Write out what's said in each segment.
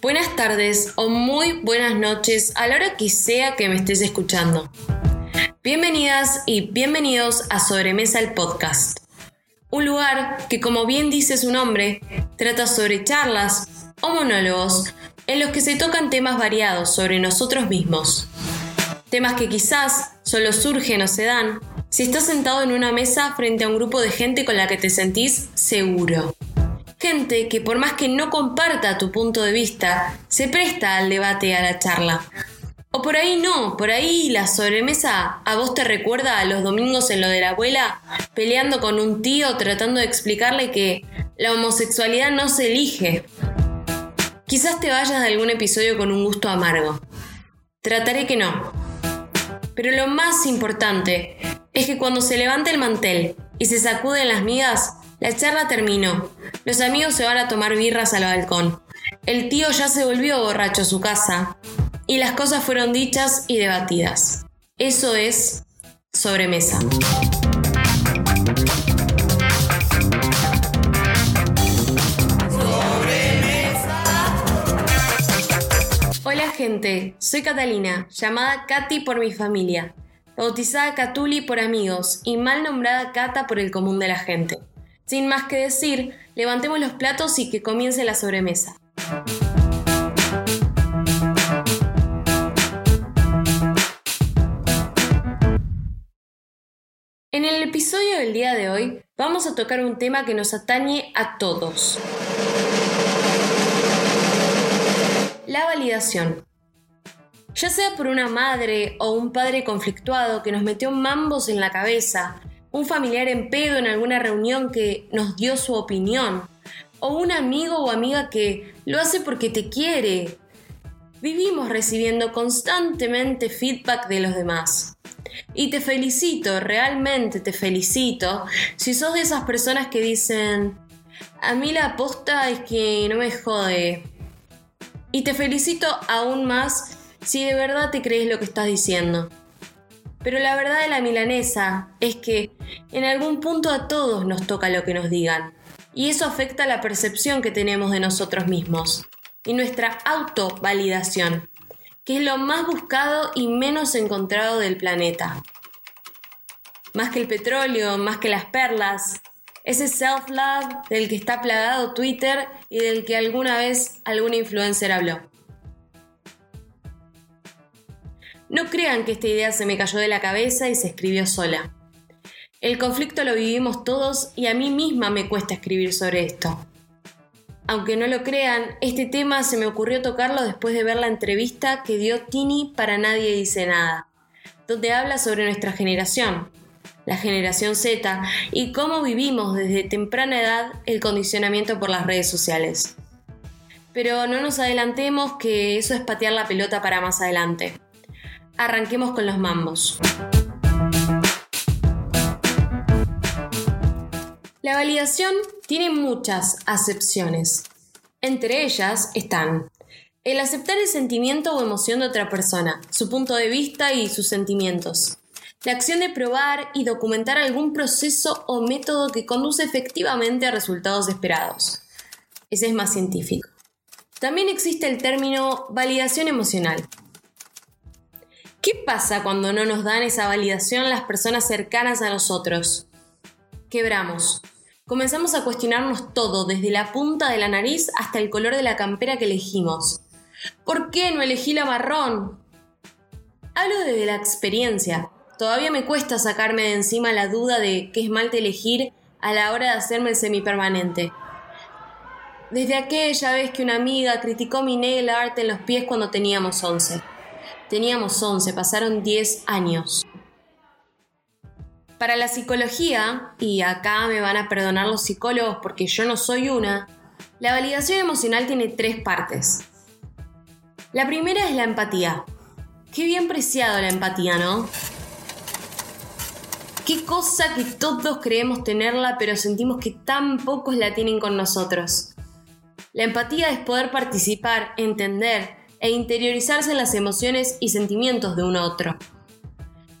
buenas tardes o muy buenas noches a la hora que sea que me estés escuchando. Bienvenidas y bienvenidos a Sobremesa el Podcast. Un lugar que, como bien dice su nombre, trata sobre charlas o monólogos en los que se tocan temas variados sobre nosotros mismos. Temas que quizás solo surgen o se dan si estás sentado en una mesa frente a un grupo de gente con la que te sentís seguro. Gente que por más que no comparta tu punto de vista, se presta al debate a la charla. O por ahí no, por ahí la sobremesa a vos te recuerda a los domingos en lo de la abuela, peleando con un tío tratando de explicarle que la homosexualidad no se elige. Quizás te vayas de algún episodio con un gusto amargo. Trataré que no. Pero lo más importante es que cuando se levanta el mantel y se sacuden las migas, la charla terminó. Los amigos se van a tomar birras al balcón. El tío ya se volvió borracho a su casa. Y las cosas fueron dichas y debatidas. Eso es sobremesa. Hola gente, soy Catalina, llamada Katy por mi familia, bautizada Catuli por amigos y mal nombrada Cata por el común de la gente. Sin más que decir, levantemos los platos y que comience la sobremesa. En el episodio del día de hoy vamos a tocar un tema que nos atañe a todos. La validación. Ya sea por una madre o un padre conflictuado que nos metió mambos en la cabeza, un familiar en pedo en alguna reunión que nos dio su opinión, o un amigo o amiga que lo hace porque te quiere. Vivimos recibiendo constantemente feedback de los demás. Y te felicito, realmente te felicito, si sos de esas personas que dicen, a mí la aposta es que no me jode. Y te felicito aún más si de verdad te crees lo que estás diciendo. Pero la verdad de la milanesa es que en algún punto a todos nos toca lo que nos digan. Y eso afecta la percepción que tenemos de nosotros mismos y nuestra autovalidación, que es lo más buscado y menos encontrado del planeta. Más que el petróleo, más que las perlas, ese self-love del que está plagado Twitter y del que alguna vez algún influencer habló. No crean que esta idea se me cayó de la cabeza y se escribió sola. El conflicto lo vivimos todos y a mí misma me cuesta escribir sobre esto. Aunque no lo crean, este tema se me ocurrió tocarlo después de ver la entrevista que dio Tini para Nadie Dice Nada, donde habla sobre nuestra generación, la generación Z, y cómo vivimos desde temprana edad el condicionamiento por las redes sociales. Pero no nos adelantemos que eso es patear la pelota para más adelante. Arranquemos con los mambos. La validación tiene muchas acepciones. Entre ellas están el aceptar el sentimiento o emoción de otra persona, su punto de vista y sus sentimientos. La acción de probar y documentar algún proceso o método que conduce efectivamente a resultados esperados. Ese es más científico. También existe el término validación emocional, ¿Qué pasa cuando no nos dan esa validación las personas cercanas a nosotros? Quebramos. Comenzamos a cuestionarnos todo, desde la punta de la nariz hasta el color de la campera que elegimos. ¿Por qué no elegí la marrón? Hablo desde la experiencia. Todavía me cuesta sacarme de encima la duda de qué esmalte elegir a la hora de hacerme el semipermanente. Desde aquella vez que una amiga criticó mi nail art en los pies cuando teníamos 11. Teníamos 11, pasaron 10 años. Para la psicología, y acá me van a perdonar los psicólogos porque yo no soy una, la validación emocional tiene tres partes. La primera es la empatía. Qué bien preciado la empatía, ¿no? Qué cosa que todos creemos tenerla, pero sentimos que tan pocos la tienen con nosotros. La empatía es poder participar, entender, e interiorizarse en las emociones y sentimientos de un otro.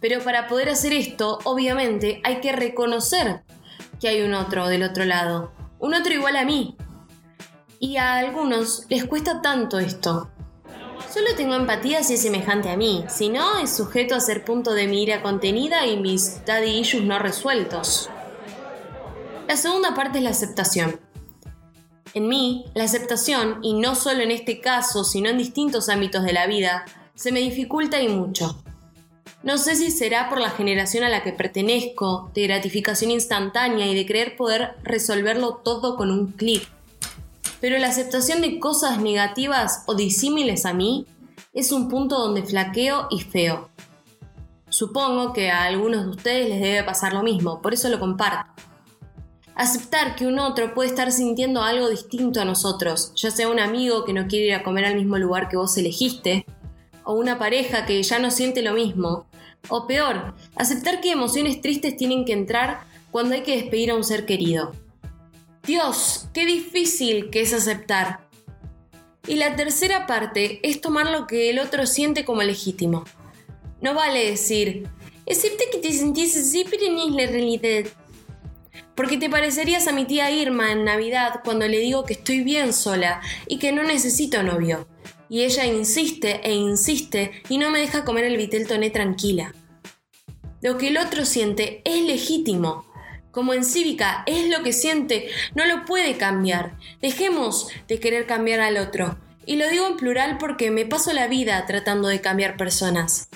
Pero para poder hacer esto, obviamente, hay que reconocer que hay un otro del otro lado, un otro igual a mí. Y a algunos les cuesta tanto esto. Solo tengo empatía si es semejante a mí, si no, es sujeto a ser punto de mi ira contenida y mis daddy issues no resueltos. La segunda parte es la aceptación. En mí, la aceptación, y no solo en este caso, sino en distintos ámbitos de la vida, se me dificulta y mucho. No sé si será por la generación a la que pertenezco, de gratificación instantánea y de creer poder resolverlo todo con un clic. Pero la aceptación de cosas negativas o disímiles a mí es un punto donde flaqueo y feo. Supongo que a algunos de ustedes les debe pasar lo mismo, por eso lo comparto. Aceptar que un otro puede estar sintiendo algo distinto a nosotros, ya sea un amigo que no quiere ir a comer al mismo lugar que vos elegiste, o una pareja que ya no siente lo mismo, o peor, aceptar que emociones tristes tienen que entrar cuando hay que despedir a un ser querido. Dios, qué difícil que es aceptar. Y la tercera parte es tomar lo que el otro siente como legítimo. No vale decir, excepte que te sentís así, pero es la realidad. Porque te parecerías a mi tía Irma en Navidad cuando le digo que estoy bien sola y que no necesito novio y ella insiste e insiste y no me deja comer el vitel toné tranquila. Lo que el otro siente es legítimo. Como en cívica es lo que siente, no lo puede cambiar. Dejemos de querer cambiar al otro. Y lo digo en plural porque me paso la vida tratando de cambiar personas.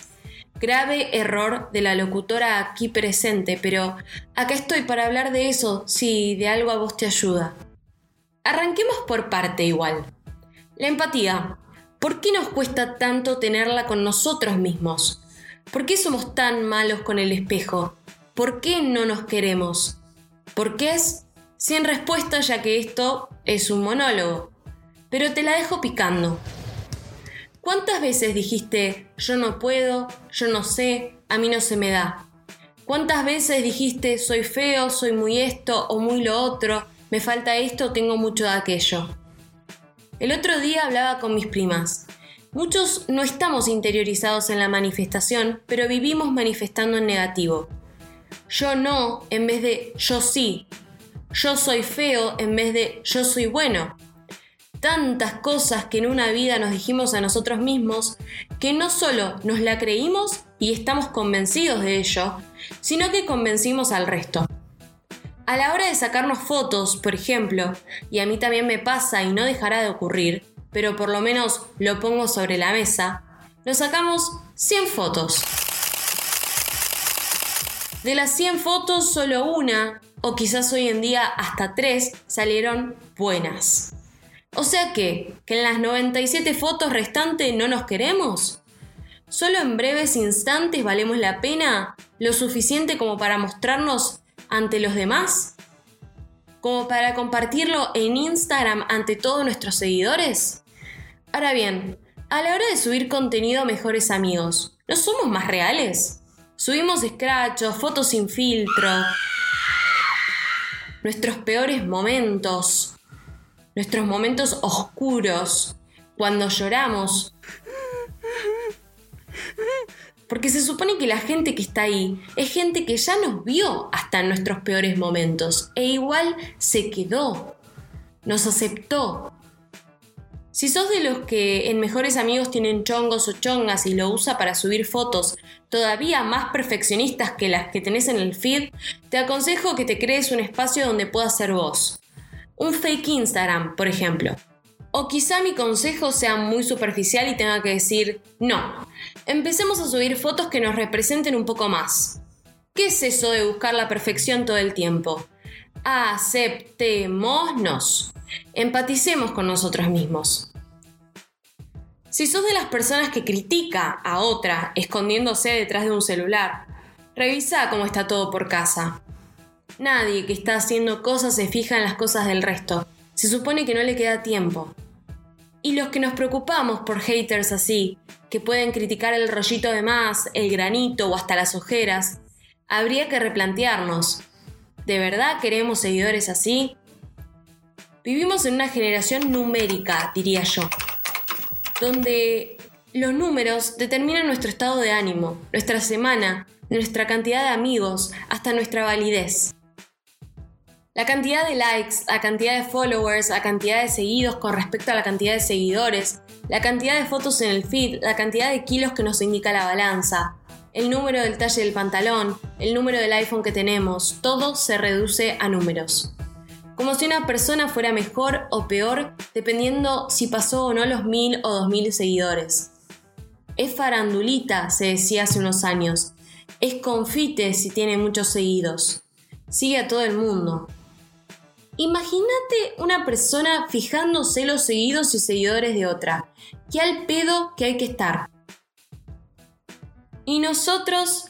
Grave error de la locutora aquí presente, pero acá estoy para hablar de eso si de algo a vos te ayuda. Arranquemos por parte igual. La empatía. ¿Por qué nos cuesta tanto tenerla con nosotros mismos? ¿Por qué somos tan malos con el espejo? ¿Por qué no nos queremos? ¿Por qué es? Sin respuesta ya que esto es un monólogo. Pero te la dejo picando. ¿Cuántas veces dijiste yo no puedo, yo no sé, a mí no se me da? ¿Cuántas veces dijiste soy feo, soy muy esto o muy lo otro, me falta esto, tengo mucho de aquello? El otro día hablaba con mis primas. Muchos no estamos interiorizados en la manifestación, pero vivimos manifestando en negativo. Yo no en vez de yo sí. Yo soy feo en vez de yo soy bueno. Tantas cosas que en una vida nos dijimos a nosotros mismos que no solo nos la creímos y estamos convencidos de ello, sino que convencimos al resto. A la hora de sacarnos fotos, por ejemplo, y a mí también me pasa y no dejará de ocurrir, pero por lo menos lo pongo sobre la mesa, nos sacamos 100 fotos. De las 100 fotos, solo una, o quizás hoy en día hasta tres, salieron buenas. O sea que, que en las 97 fotos restantes no nos queremos. Solo en breves instantes valemos la pena lo suficiente como para mostrarnos ante los demás? ¿Como para compartirlo en Instagram ante todos nuestros seguidores? Ahora bien, a la hora de subir contenido a mejores amigos, ¿no somos más reales? Subimos escrachos, fotos sin filtro, nuestros peores momentos, nuestros momentos oscuros, cuando lloramos, porque se supone que la gente que está ahí es gente que ya nos vio hasta en nuestros peores momentos e igual se quedó, nos aceptó. Si sos de los que en mejores amigos tienen chongos o chongas y lo usa para subir fotos todavía más perfeccionistas que las que tenés en el feed, te aconsejo que te crees un espacio donde puedas ser vos. Un fake Instagram, por ejemplo. O quizá mi consejo sea muy superficial y tenga que decir, no, empecemos a subir fotos que nos representen un poco más. ¿Qué es eso de buscar la perfección todo el tiempo? Aceptémonos. Empaticemos con nosotros mismos. Si sos de las personas que critica a otra escondiéndose detrás de un celular, revisa cómo está todo por casa. Nadie que está haciendo cosas se fija en las cosas del resto. Se supone que no le queda tiempo. Y los que nos preocupamos por haters así, que pueden criticar el rollito de más, el granito o hasta las ojeras, habría que replantearnos. ¿De verdad queremos seguidores así? Vivimos en una generación numérica, diría yo, donde los números determinan nuestro estado de ánimo, nuestra semana, nuestra cantidad de amigos, hasta nuestra validez. La cantidad de likes, la cantidad de followers, la cantidad de seguidos con respecto a la cantidad de seguidores, la cantidad de fotos en el feed, la cantidad de kilos que nos indica la balanza, el número del talle del pantalón, el número del iPhone que tenemos, todo se reduce a números. Como si una persona fuera mejor o peor dependiendo si pasó o no los mil o dos mil seguidores. Es farandulita, se decía hace unos años. Es confite si tiene muchos seguidos. Sigue a todo el mundo. Imagínate una persona fijándose los seguidos y seguidores de otra. ¿Qué al pedo que hay que estar? Y nosotros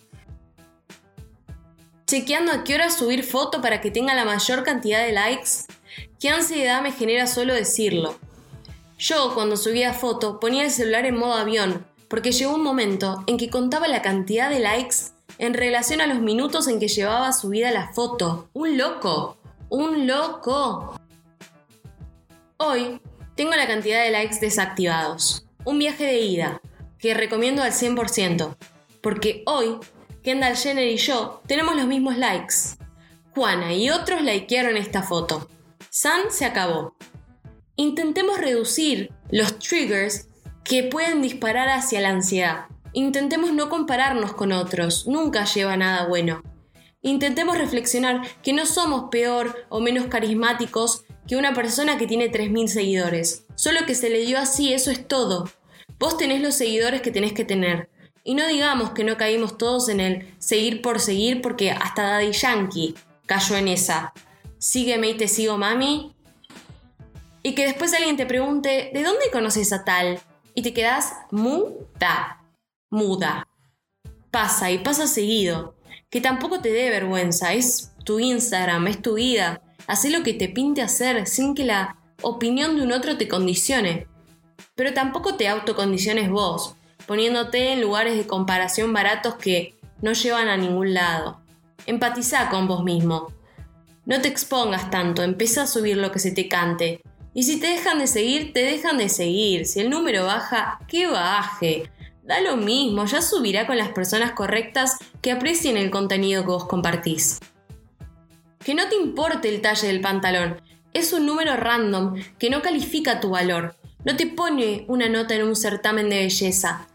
chequeando a qué hora subir foto para que tenga la mayor cantidad de likes. ¿Qué ansiedad me genera solo decirlo? Yo, cuando subía foto, ponía el celular en modo avión, porque llegó un momento en que contaba la cantidad de likes en relación a los minutos en que llevaba subida la foto. ¡Un loco! ¡Un loco! Hoy tengo la cantidad de likes desactivados. Un viaje de ida, que recomiendo al 100%, porque hoy Kendall Jenner y yo tenemos los mismos likes. Juana y otros likearon esta foto. San se acabó. Intentemos reducir los triggers que pueden disparar hacia la ansiedad. Intentemos no compararnos con otros, nunca lleva nada bueno. Intentemos reflexionar que no somos peor o menos carismáticos que una persona que tiene 3.000 seguidores. Solo que se le dio así, eso es todo. Vos tenés los seguidores que tenés que tener. Y no digamos que no caímos todos en el seguir por seguir porque hasta Daddy Yankee cayó en esa. Sígueme y te sigo, mami. Y que después alguien te pregunte, ¿de dónde conoces a tal? Y te quedas muda. Muda. Pasa y pasa seguido que tampoco te dé vergüenza, es tu Instagram, es tu vida. Haz lo que te pinte hacer sin que la opinión de un otro te condicione. Pero tampoco te autocondiciones vos, poniéndote en lugares de comparación baratos que no llevan a ningún lado. Empatiza con vos mismo. No te expongas tanto, empieza a subir lo que se te cante. Y si te dejan de seguir, te dejan de seguir. Si el número baja, que baje. Da lo mismo, ya subirá con las personas correctas que aprecien el contenido que vos compartís. Que no te importe el talle del pantalón, es un número random que no califica tu valor, no te pone una nota en un certamen de belleza.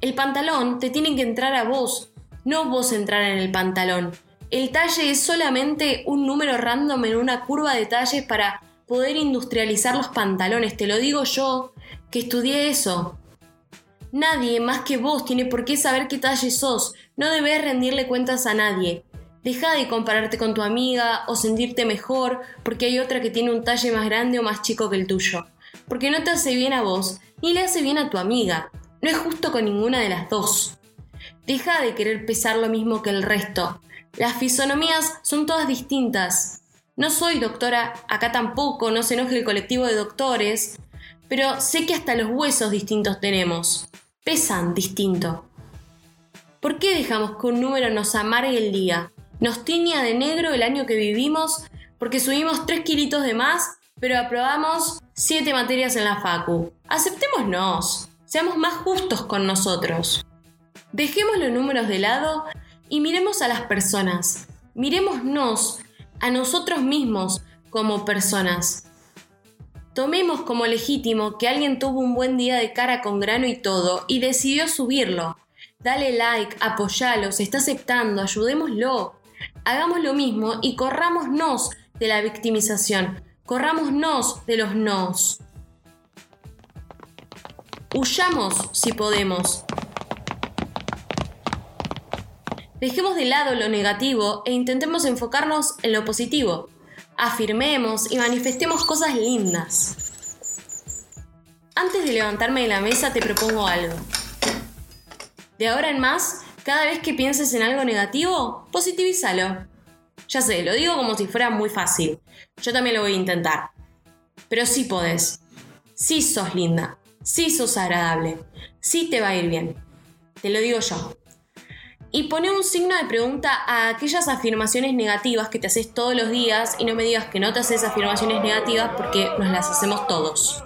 El pantalón te tiene que entrar a vos, no vos entrar en el pantalón. El talle es solamente un número random en una curva de talles para poder industrializar los pantalones, te lo digo yo, que estudié eso. Nadie más que vos tiene por qué saber qué talle sos. No debes rendirle cuentas a nadie. Deja de compararte con tu amiga o sentirte mejor porque hay otra que tiene un talle más grande o más chico que el tuyo. Porque no te hace bien a vos ni le hace bien a tu amiga. No es justo con ninguna de las dos. Deja de querer pesar lo mismo que el resto. Las fisonomías son todas distintas. No soy doctora, acá tampoco, no se enoje el colectivo de doctores, pero sé que hasta los huesos distintos tenemos pesan distinto. ¿Por qué dejamos que un número nos amargue el día? Nos tiña de negro el año que vivimos porque subimos 3 kilitos de más, pero aprobamos 7 materias en la facu. Aceptémonos, seamos más justos con nosotros. Dejemos los números de lado y miremos a las personas. Miremosnos a nosotros mismos como personas. Tomemos como legítimo que alguien tuvo un buen día de cara con grano y todo y decidió subirlo. Dale like, apoyalo, se está aceptando, ayudémoslo. Hagamos lo mismo y corrámonos de la victimización, corrámonos de los nos. Huyamos si podemos. Dejemos de lado lo negativo e intentemos enfocarnos en lo positivo afirmemos y manifestemos cosas lindas. Antes de levantarme de la mesa te propongo algo. De ahora en más, cada vez que pienses en algo negativo, positivízalo. Ya sé, lo digo como si fuera muy fácil. Yo también lo voy a intentar. Pero sí podés. Sí sos linda. Sí sos agradable. Sí te va a ir bien. Te lo digo yo y pone un signo de pregunta a aquellas afirmaciones negativas que te haces todos los días y no me digas que no te haces afirmaciones negativas porque nos las hacemos todos.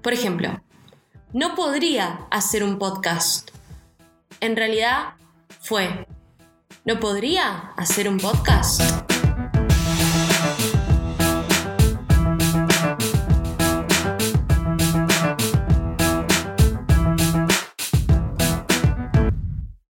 Por ejemplo, no podría hacer un podcast. En realidad, fue. ¿No podría hacer un podcast?